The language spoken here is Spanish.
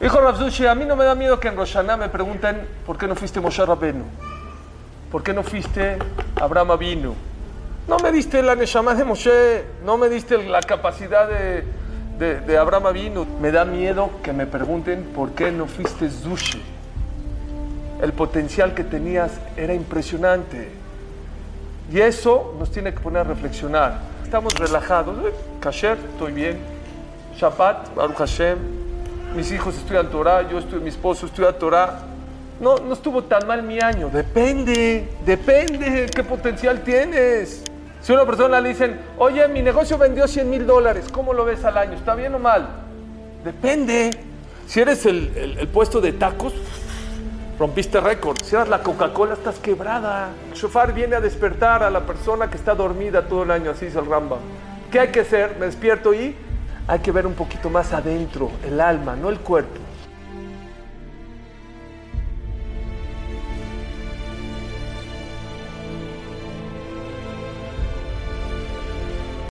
Dijo Rafzushi, a mí no me da miedo que en Roshaná me pregunten por qué no fuiste Moshe Rabenu, por qué no fuiste Abraham Avinu. No me diste la Neshama de Moshe, no me diste la capacidad de, de, de Abraham Avinu. Me da miedo que me pregunten por qué no fuiste Zushi. El potencial que tenías era impresionante. Y eso nos tiene que poner a reflexionar. Estamos relajados. Eh, Kasher, estoy bien. Shabbat, Baruch Hashem. Mis hijos estudian Torah, yo estudio, mi esposo estudia Torah. No, no estuvo tan mal mi año. Depende, depende qué potencial tienes. Si una persona le dicen, oye, mi negocio vendió 100 mil dólares, ¿cómo lo ves al año? ¿Está bien o mal? Depende. Si eres el, el- puesto de tacos, rompiste récord. Si eres la Coca-Cola, estás quebrada. El shofar viene a despertar a la persona que está dormida todo el año, así dice el Rambam. ¿Qué hay que hacer? Me despierto y hay que ver un poquito más adentro, el alma, no el cuerpo.